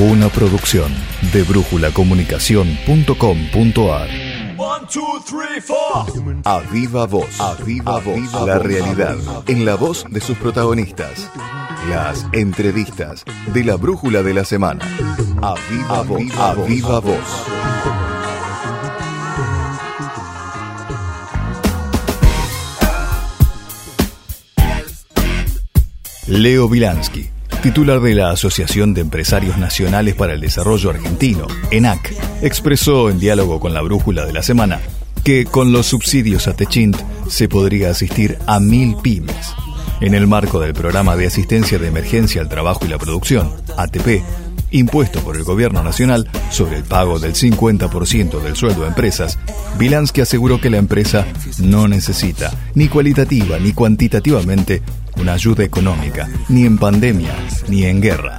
Una producción de brújulacomunicación.com.ar. A viva voz, a viva voz, la realidad en la voz de sus protagonistas. Las entrevistas de la brújula de la semana. A viva voz, a viva voz. Leo Bilansky, titular de la Asociación de Empresarios Nacionales para el Desarrollo Argentino, ENAC, expresó en diálogo con la brújula de la semana que con los subsidios a Techint se podría asistir a mil pymes. En el marco del programa de asistencia de emergencia al trabajo y la producción, ATP, impuesto por el gobierno nacional sobre el pago del 50% del sueldo de empresas, Bilansky aseguró que la empresa no necesita, ni cualitativa ni cuantitativamente, una ayuda económica, ni en pandemia, ni en guerra.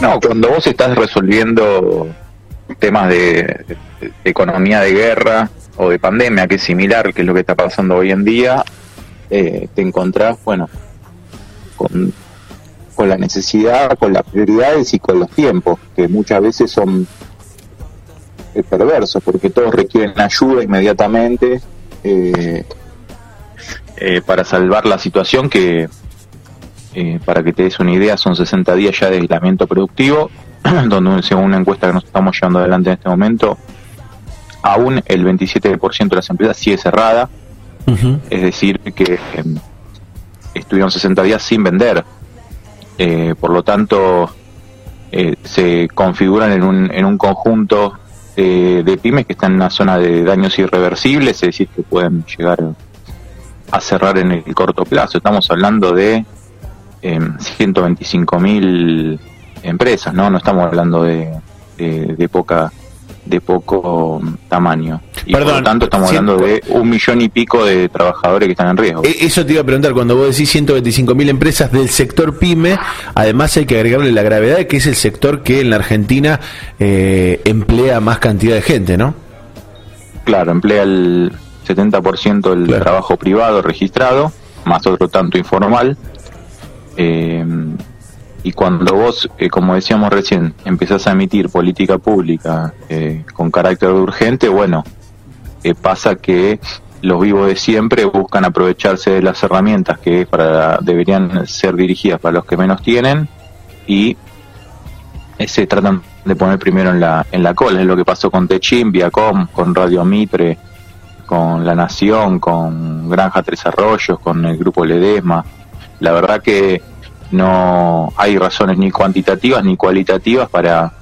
No, cuando vos estás resolviendo temas de, economía de guerra o de pandemia, que es similar, que es lo que está pasando hoy en día, eh, te encontrás, bueno, con, con la necesidad, con las prioridades y con los tiempos, que muchas veces son eh, perversos, porque todos requieren ayuda inmediatamente. Eh, eh, para salvar la situación que, eh, para que te des una idea, son 60 días ya de aislamiento productivo, donde según una encuesta que nos estamos llevando adelante en este momento, aún el 27% de las empresas sigue cerrada, es decir, que em, estuvieron 60 días sin vender. Eh, por lo tanto, se configuran en un, en un conjunto de pymes que están en una zona de daños irreversibles, es decir, que pueden llegar a cerrar en el corto plazo. Estamos hablando de eh, 125 mil empresas, ¿no? No estamos hablando de, de, poca de poco tamaño. Y por lo tanto estamos hablando de un millón y pico de trabajadores que están en riesgo. E, eso te iba a preguntar, cuando vos decís 125 mil empresas del sector pyme, además hay que agregarle la gravedad de que es el sector que en la Argentina eh, emplea más cantidad de gente, ¿no? Claro, emplea el 70% del trabajo privado registrado, más otro tanto informal. Eh, y cuando vos, eh, como decíamos recién, empezás a emitir política pública eh, con carácter urgente, bueno, pasa que los vivos de siempre buscan aprovecharse de las herramientas que para, deberían ser dirigidas para los que menos tienen y se tratan de poner primero en la, en la cola. Es lo que pasó con Techin, Viacom, con Radio Mitre, con La Nación, con Granja Tres Arroyos, con el grupo Ledesma. La verdad que no hay razones ni cuantitativas ni cualitativas para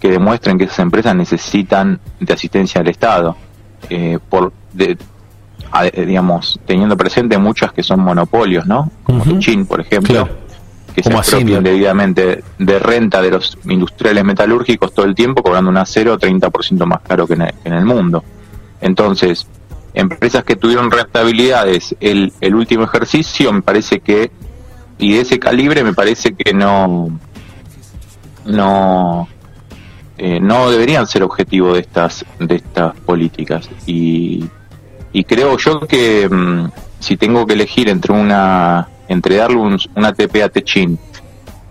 que demuestren que esas empresas necesitan de asistencia del Estado. Eh, por digamos, teniendo presente muchas que son monopolios, ¿no? Como uh por ejemplo, que se apropian debidamente de renta de los industriales metalúrgicos todo el tiempo, cobrando un acero 30% más caro que en el mundo. Entonces, empresas que tuvieron rentabilidades el, el último ejercicio, me parece que, y de ese calibre, me parece que no, no, eh, no deberían ser objetivo de estas, de estas políticas. Y, y creo yo que mm, si tengo que elegir entre una, entre darle un, ATP a Techin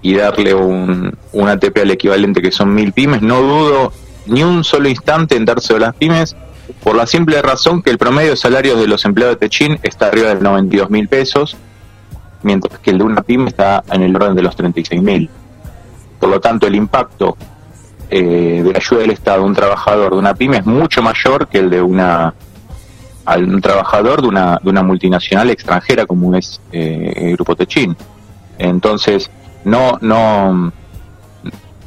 y darle un, un ATP al equivalente que son mil pymes, no dudo ni un solo instante en dárselo a las pymes por la simple razón que el promedio de salarios de los empleados de Techin está arriba de 92 mil pesos, mientras que el de una pyme está en el orden de los 36 mil. Por lo tanto, el impacto eh, de la ayuda del Estado a un trabajador de una pyme es mucho mayor que el de una un trabajador de una, de una multinacional extranjera como es eh, el Grupo Techin. Entonces, no, no,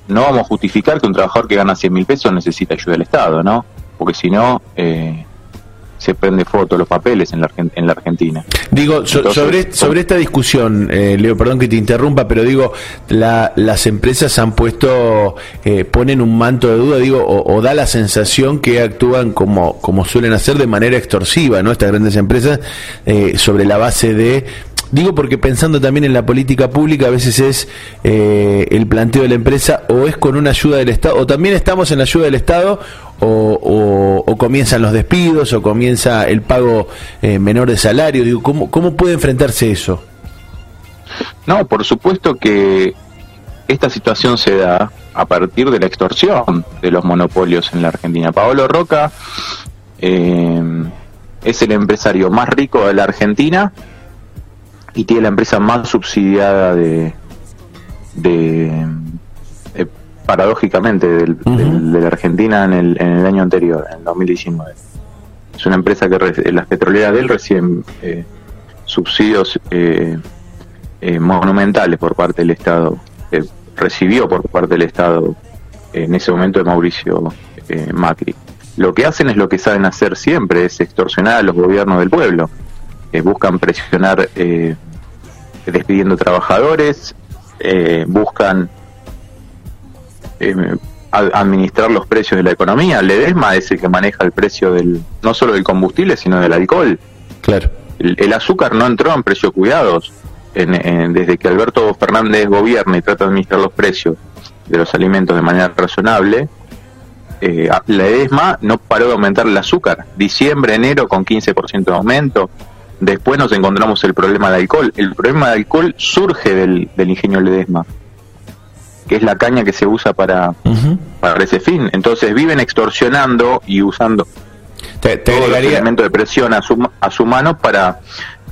no vamos a justificar que un trabajador que gana 100 mil pesos necesita ayuda del Estado, ¿no? Porque si no eh, se prende foto los papeles en la, en la Argentina. Digo, sobre, sobre esta discusión, eh, Leo, perdón que te interrumpa, pero digo, las empresas han puesto, eh, ponen un manto de duda, digo, o, da la sensación que actúan como, como suelen hacer de manera extorsiva, ¿no? Estas grandes empresas, sobre la base de Digo porque pensando también en la política pública, a veces es eh, el planteo de la empresa o es con una ayuda del Estado, o también estamos en la ayuda del Estado, o, comienzan los despidos, o comienza el pago eh, menor de salario. Digo, ¿cómo, ¿cómo puede enfrentarse eso? No, por supuesto que esta situación se da a partir de la extorsión de los monopolios en la Argentina. Paolo Roca eh, es el empresario más rico de la Argentina y tiene la empresa más subsidiada de, de eh, paradójicamente de la Argentina en el, en el año anterior, en 2019. Es una empresa que las petroleras de él reciben eh, subsidios eh, monumentales por parte del Estado, recibió por parte del Estado en ese momento de Mauricio Macri. Lo que hacen es lo que saben hacer siempre, es extorsionar a los gobiernos del pueblo eh, buscan presionar eh, despidiendo trabajadores, eh, buscan administrar los precios de la economía. Ledesma es el que maneja el precio del no solo del combustible, sino del alcohol. Claro. El, azúcar no entró en precios cuidados. desde que Alberto Fernández gobierna y trata de administrar los precios de los alimentos de manera razonable, la ESMA no paró de aumentar el azúcar. Diciembre, enero con 15% de aumento, Después nos encontramos el problema de alcohol. El problema de alcohol surge del, del ingenio Ledesma, que es la caña que se usa para, para ese fin. Entonces viven extorsionando y usando te, todo elemento de presión a su, a su mano para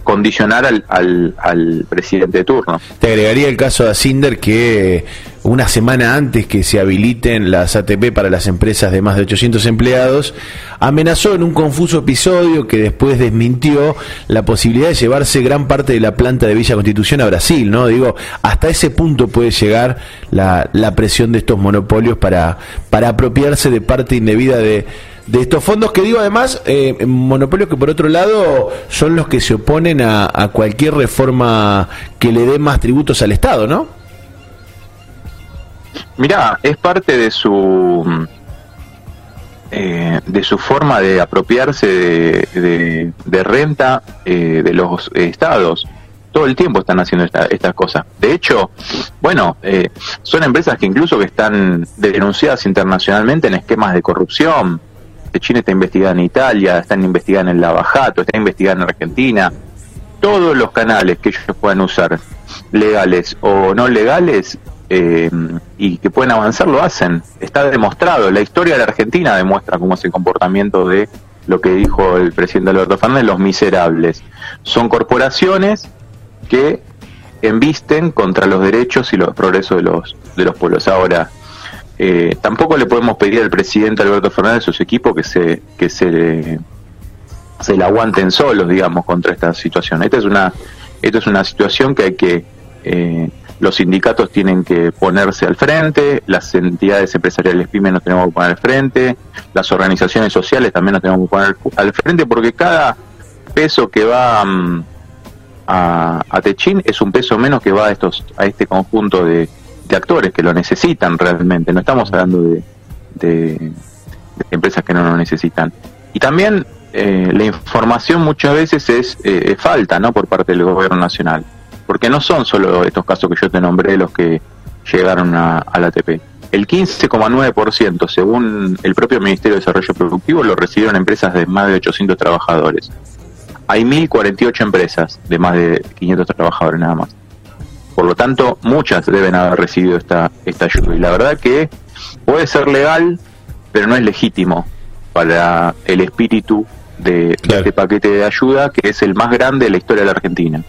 condicionar al, al, al, presidente de turno. Te agregaría el caso de Asinder que una semana antes que se habiliten las ATP para las empresas de más de 800 empleados, amenazó en un confuso episodio que después desmintió la posibilidad de llevarse gran parte de la planta de Villa Constitución a Brasil, ¿no? Digo, hasta ese punto puede llegar la, la presión de estos monopolios para, para apropiarse de parte indebida de, de estos fondos que digo además, eh, monopolios que por otro lado son los que se oponen a, a cualquier reforma que le dé más tributos al Estado, ¿no? Mirá, es parte de su eh, de su forma de apropiarse de, renta eh, de los estados. Todo el tiempo están haciendo estas cosas. De hecho, bueno, eh, son empresas que incluso que están denunciadas internacionalmente en esquemas de corrupción. China está investigada en Italia, están investigando en Lavajato, está investigada en Argentina. Todos los canales que ellos puedan usar, legales o no legales, eh, y que pueden avanzar lo hacen. Está demostrado. La historia de la Argentina demuestra cómo es el comportamiento de lo que dijo el presidente Alberto Fernández, los miserables. Son corporaciones que embisten contra los derechos y los progresos de los, de los pueblos. Ahora, eh, tampoco le podemos pedir al presidente Alberto Fernández y sus equipos que se, que se, se la aguanten solos, digamos, contra esta situación. Esta es una, esta es una situación que hay que eh, los sindicatos tienen que ponerse al frente, las entidades empresariales pymes nos tenemos que poner al frente, las organizaciones sociales también nos tenemos que poner al frente, porque cada peso que va mm, a, a Techín es un peso menos que va a estos a este conjunto de, actores que lo necesitan realmente. No estamos hablando de, de, empresas que no lo necesitan. Y también eh, la información muchas veces es, eh, falta, ¿no? Por parte del gobierno nacional porque no son solo estos casos que yo te nombré los que llegaron a, la ATP. El 15,9%, según el propio Ministerio de Desarrollo Productivo, lo recibieron empresas de más de 800 trabajadores. Hay 1.048 empresas de más de 500 trabajadores nada más. Por lo tanto, muchas deben haber recibido esta, esta ayuda. Y la verdad que puede ser legal, pero no es legítimo para el espíritu de, de este paquete de ayuda, que es el más grande de la historia de la Argentina.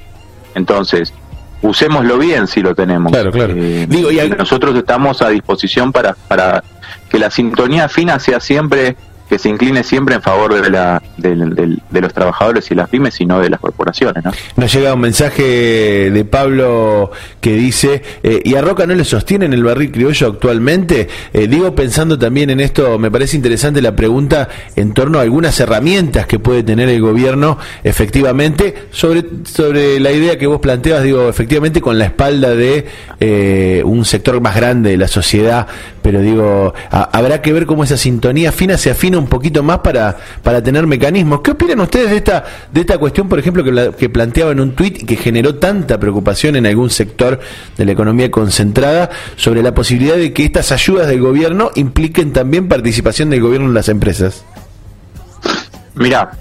Entonces, usémoslo bien si lo tenemos. Claro, claro. Eh, Digo, y Nosotros estamos a disposición para, para que la sintonía fina sea siempre que se incline siempre en favor de, la, de, los trabajadores y las pymes y no de las corporaciones. ¿no? Nos llega un mensaje de Pablo que dice, eh, ¿y a Roca no le sostienen el barril criollo actualmente? Eh, digo, pensando también en esto, me parece interesante la pregunta en torno a algunas herramientas que puede tener el gobierno efectivamente sobre, sobre la idea que vos planteabas, digo, efectivamente con la espalda de eh, un sector más grande de la sociedad, pero digo, habrá que ver cómo esa sintonía fina se afina un poquito más para, para tener mecanismos. ¿Qué opinan ustedes de esta, de esta cuestión, por ejemplo, que, que planteaba en un tuit y que generó tanta preocupación en algún sector de la economía concentrada sobre la posibilidad de que estas ayudas del gobierno impliquen también participación del gobierno en las empresas? Mira,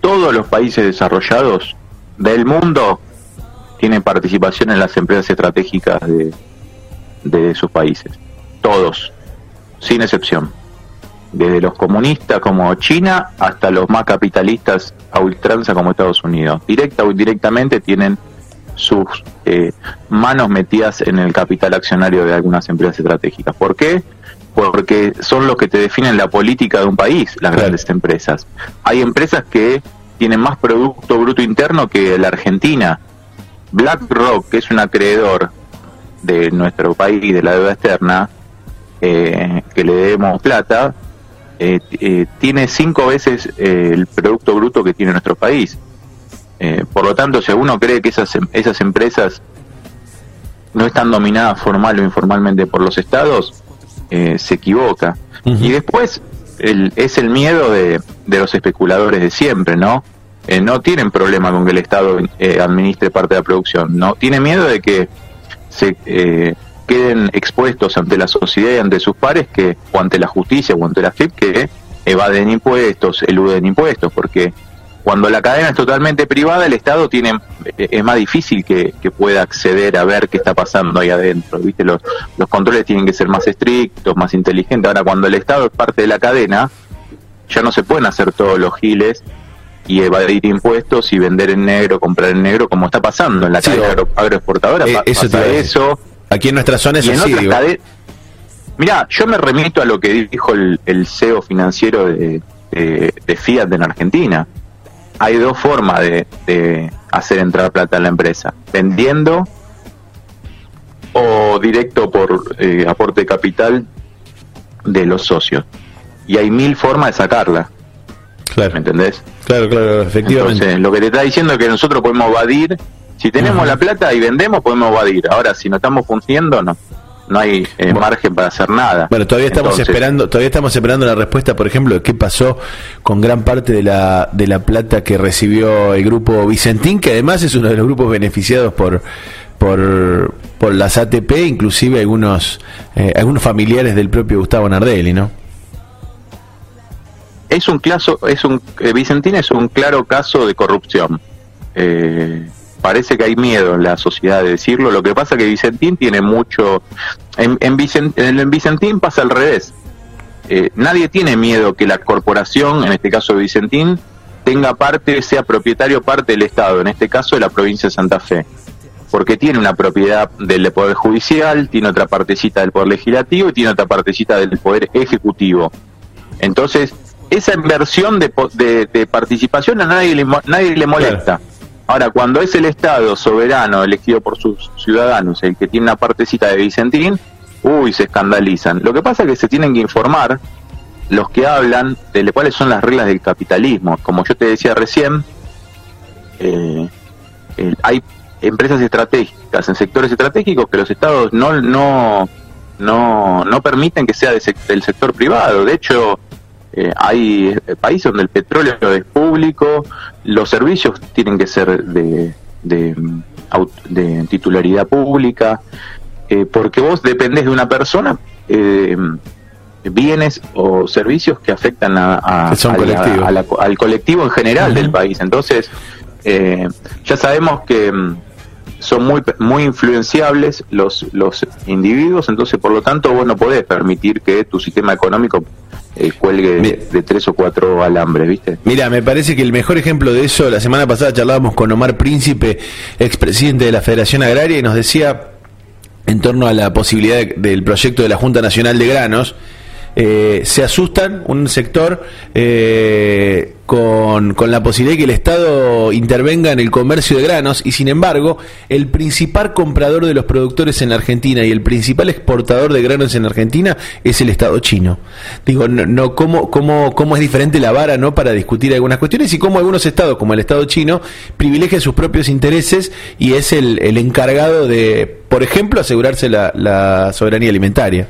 todos los países desarrollados del mundo tienen participación en las empresas estratégicas de, de sus países. Todos, sin excepción. Desde los comunistas como China hasta los más capitalistas a ultranza como Estados Unidos. Directa o indirectamente tienen sus eh, manos metidas en el capital accionario de algunas empresas estratégicas. ¿Por qué? Porque son los que te definen la política de un país, las grandes empresas. Hay empresas que tienen más Producto Bruto Interno que la Argentina. BlackRock, que es un acreedor de nuestro país, de la deuda externa, eh, que le debemos plata, eh, eh, tiene cinco veces el Producto Bruto que tiene nuestro país. por lo tanto, si uno cree que esas, em, esas empresas no están dominadas formal o informalmente por los estados, se equivoca. Y después el, es el miedo de, de los especuladores de siempre, ¿no? Eh, no tienen problema con que el Estado eh, administre parte de la producción, no tiene miedo de que se eh, queden expuestos ante la sociedad y ante sus pares que o ante la justicia o ante la FIP que evaden impuestos, eluden impuestos, porque cuando la cadena es totalmente privada, el Estado tiene es más difícil que, que pueda acceder a ver qué está pasando ahí adentro. ¿viste? Los, los controles tienen que ser más estrictos, más inteligentes. Ahora, cuando el Estado es parte de la cadena, ya no se pueden hacer todos los giles y evadir impuestos y vender en negro, comprar en negro, como está pasando en la cadena agroexportadora. Eh, eso, eso. Aquí en nuestra zona es así. Mira, yo me remito a lo que dijo el, CEO financiero de, Fiat en Argentina. Hay dos formas de, hacer entrar plata en la empresa: vendiendo o directo por eh, aporte de capital de los socios. Y hay mil formas de sacarla. Claro. ¿Me entendés? Claro, claro, efectivamente. Entonces, lo que te está diciendo es que nosotros podemos evadir. Si tenemos la plata y vendemos, podemos evadir. Ahora, si no estamos funcionando, no no hay eh, margen para hacer nada. Bueno, todavía estamos esperando, todavía estamos esperando la respuesta, por ejemplo, de qué pasó con gran parte de la de la plata que recibió el grupo Vicentín, que además es uno de los grupos beneficiados por por, por las ATP, inclusive algunos eh, algunos familiares del propio Gustavo Nardelli, ¿no? es un caso, es un eh, Vicentín es un claro caso de corrupción. Eh, parece que hay miedo en la sociedad de decirlo. Lo que pasa es que Vicentín tiene mucho. En, en, Vicentín pasa al revés. Eh, nadie tiene miedo que la corporación, en este caso de Vicentín, tenga parte, sea propietario parte del Estado, en este caso de la provincia de Santa Fe. Porque tiene una propiedad del Poder Judicial, tiene otra partecita del Poder Legislativo y tiene otra partecita del Poder Ejecutivo. Entonces, esa inversión de, de, participación a nadie le, nadie le molesta. Ahora, cuando es el Estado soberano elegido por sus ciudadanos el que tiene una partecita de Vicentín, uy, se escandalizan. Lo que pasa es que se tienen que informar los que hablan de cuáles son las reglas del capitalismo. Como yo te decía recién, eh, hay empresas estratégicas en sectores estratégicos que los estados no no no, no permiten que sea del sector privado. De hecho, eh, hay países donde el petróleo es público, los servicios tienen que ser de, de, titularidad pública, eh, porque vos dependés de una persona, eh, bienes o servicios que afectan a, al colectivo en general del país. Entonces, ya sabemos que mm, son muy muy influenciables los los individuos, entonces por lo tanto vos no podés permitir que tu sistema económico eh, cuelgue de, tres o cuatro alambres, ¿viste? Mira, me parece que el mejor ejemplo de eso, la semana pasada charlábamos con Omar Príncipe, expresidente de la Federación Agraria, y nos decía en torno a la posibilidad del proyecto de la Junta Nacional de Granos, eh, se asustan un sector eh, con, con, la posibilidad de que el Estado intervenga en el comercio de granos y sin embargo el principal comprador de los productores en Argentina y el principal exportador de granos en Argentina es el Estado chino. Digo, no, no cómo, cómo, cómo es diferente la vara no para discutir algunas cuestiones y cómo algunos estados como el Estado chino privilegian sus propios intereses y es el, el encargado de, por ejemplo, asegurarse la, la soberanía alimentaria.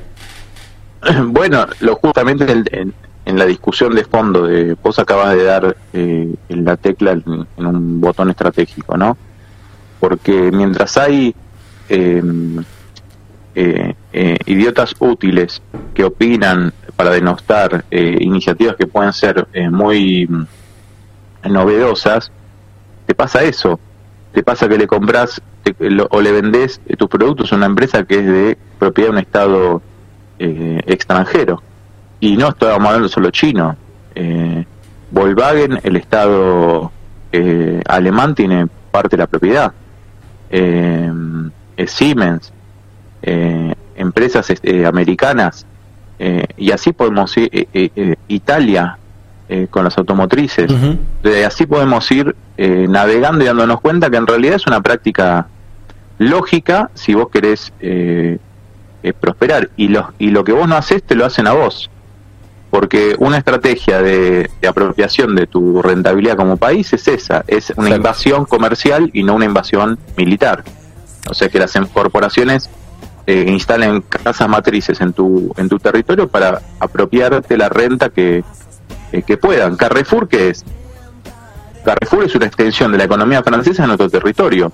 Bueno, lo justamente en, la discusión de fondo, de vos acabas de dar eh, la tecla en, un botón estratégico, ¿no? Porque mientras hay em, eh, eh, idiotas útiles que opinan para denostar iniciativas que pueden ser muy mm, novedosas, te pasa eso. Te pasa que le compras o le vendés tus productos a una empresa que es de propiedad de un Estado eh, extranjero. Y no estamos hablando solo chino. Eh, Volkswagen, el Estado eh, alemán, tiene parte de la propiedad. Eh, Siemens, empresas este, americanas, y así podemos ir, Italia, con las automotrices. así podemos ir navegando y dándonos cuenta que en realidad es una práctica lógica si vos querés prosperar. Y lo, y lo que vos no haces, te lo hacen a vos. Porque una estrategia de, apropiación de tu rentabilidad como país es esa, es una invasión comercial y no una invasión militar. O sea que las corporaciones eh, instalen casas matrices en tu, en tu territorio para apropiarte la renta que, eh, que puedan. Carrefour, ¿qué es? Carrefour es una extensión de la economía francesa en otro territorio.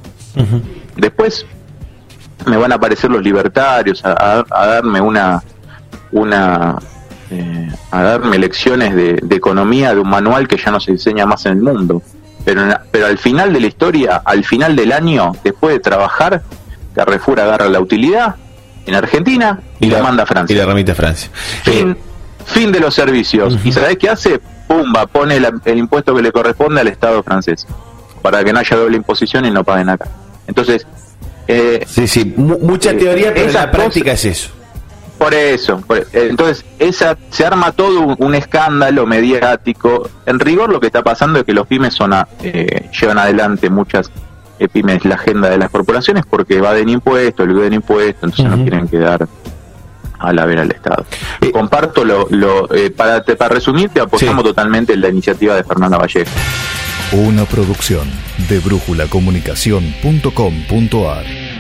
Después, me van a aparecer los libertarios a, darme una una eh, a darme lecciones de, economía de un manual que ya no se enseña más en el mundo. Pero pero al final de la historia al final del año después de trabajar Carrefour agarra la utilidad en Argentina y, la, manda a Francia. Y la remite a Francia. Fin, fin de los servicios. Y sabes qué hace pumba pone el impuesto que le corresponde al Estado francés para que no haya doble imposición y no paguen acá. Entonces eh, sí, sí, mucha eh, teoría, pero la práctica es eso. Por eso, eh, entonces esa se arma todo un, escándalo mediático. En rigor lo que está pasando es que los pymes son llevan adelante muchas pymes la agenda de las corporaciones porque va de impuestos, den impuestos, entonces no quieren quedar a la vera al Estado. Comparto lo, lo para, para resumirte, apoyamos totalmente la iniciativa de Fernanda Vallejo. Una producción de brújulacomunicación.com.ar